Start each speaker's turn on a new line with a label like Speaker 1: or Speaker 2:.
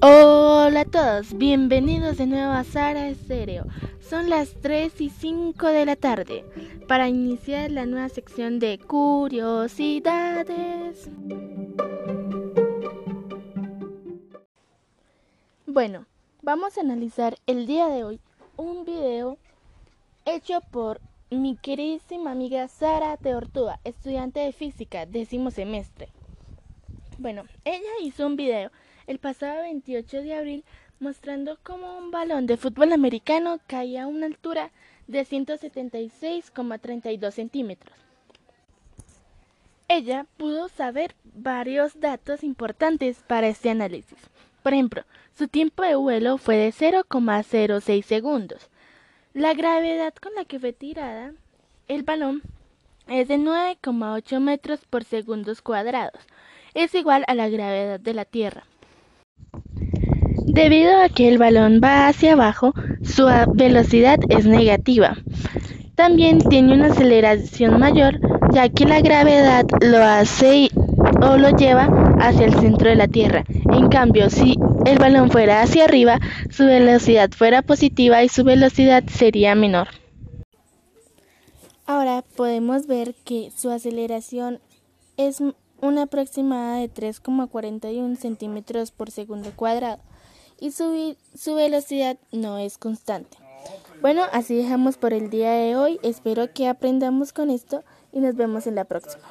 Speaker 1: Hola a todos, bienvenidos de nuevo a Sara Estéreo. Son las 3 y 5 de la tarde para iniciar la nueva sección de curiosidades. Bueno, vamos a analizar el día de hoy un video hecho por mi queridísima amiga Sara Teortúa, estudiante de física, décimo semestre. Bueno, ella hizo un video el pasado 28 de abril mostrando cómo un balón de fútbol americano caía a una altura de 176,32 centímetros. Ella pudo saber varios datos importantes para este análisis. Por ejemplo, su tiempo de vuelo fue de 0,06 segundos. La gravedad con la que fue tirada el balón es de 9,8 metros por segundos cuadrados. Es igual a la gravedad de la Tierra. Debido a que el balón va hacia abajo, su velocidad es negativa. También tiene una aceleración mayor, ya que la gravedad lo hace o lo lleva hacia el centro de la Tierra. En cambio, si el balón fuera hacia arriba, su velocidad fuera positiva y su velocidad sería menor. Ahora podemos ver que su aceleración es una aproximada de 3,41 centímetros por segundo cuadrado y su, su velocidad no es constante. Bueno, así dejamos por el día de hoy. Espero que aprendamos con esto y nos vemos en la próxima.